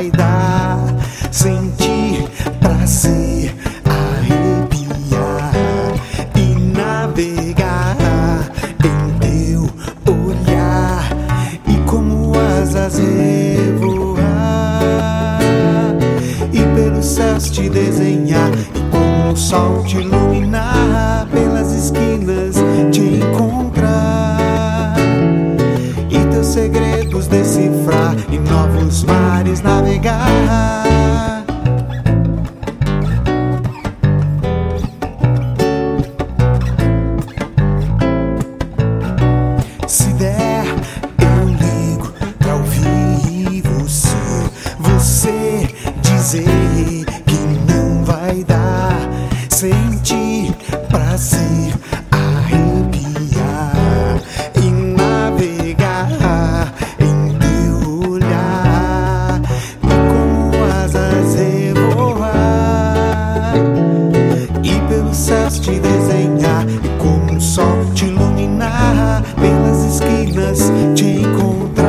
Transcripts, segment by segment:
vai dar sentir prazer, arrepiar e navegar em teu olhar e como asas revoar e pelos céus te desenhar e como o sol te iluminar. segredos decifrar, em novos mares navegar. dizer que não vai dar. Sentir pelos céus te desenhar e com o sol te iluminar, pelas esquinas te encontrar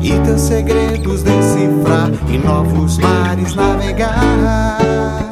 e teus segredos decifrar e novos mares navegar.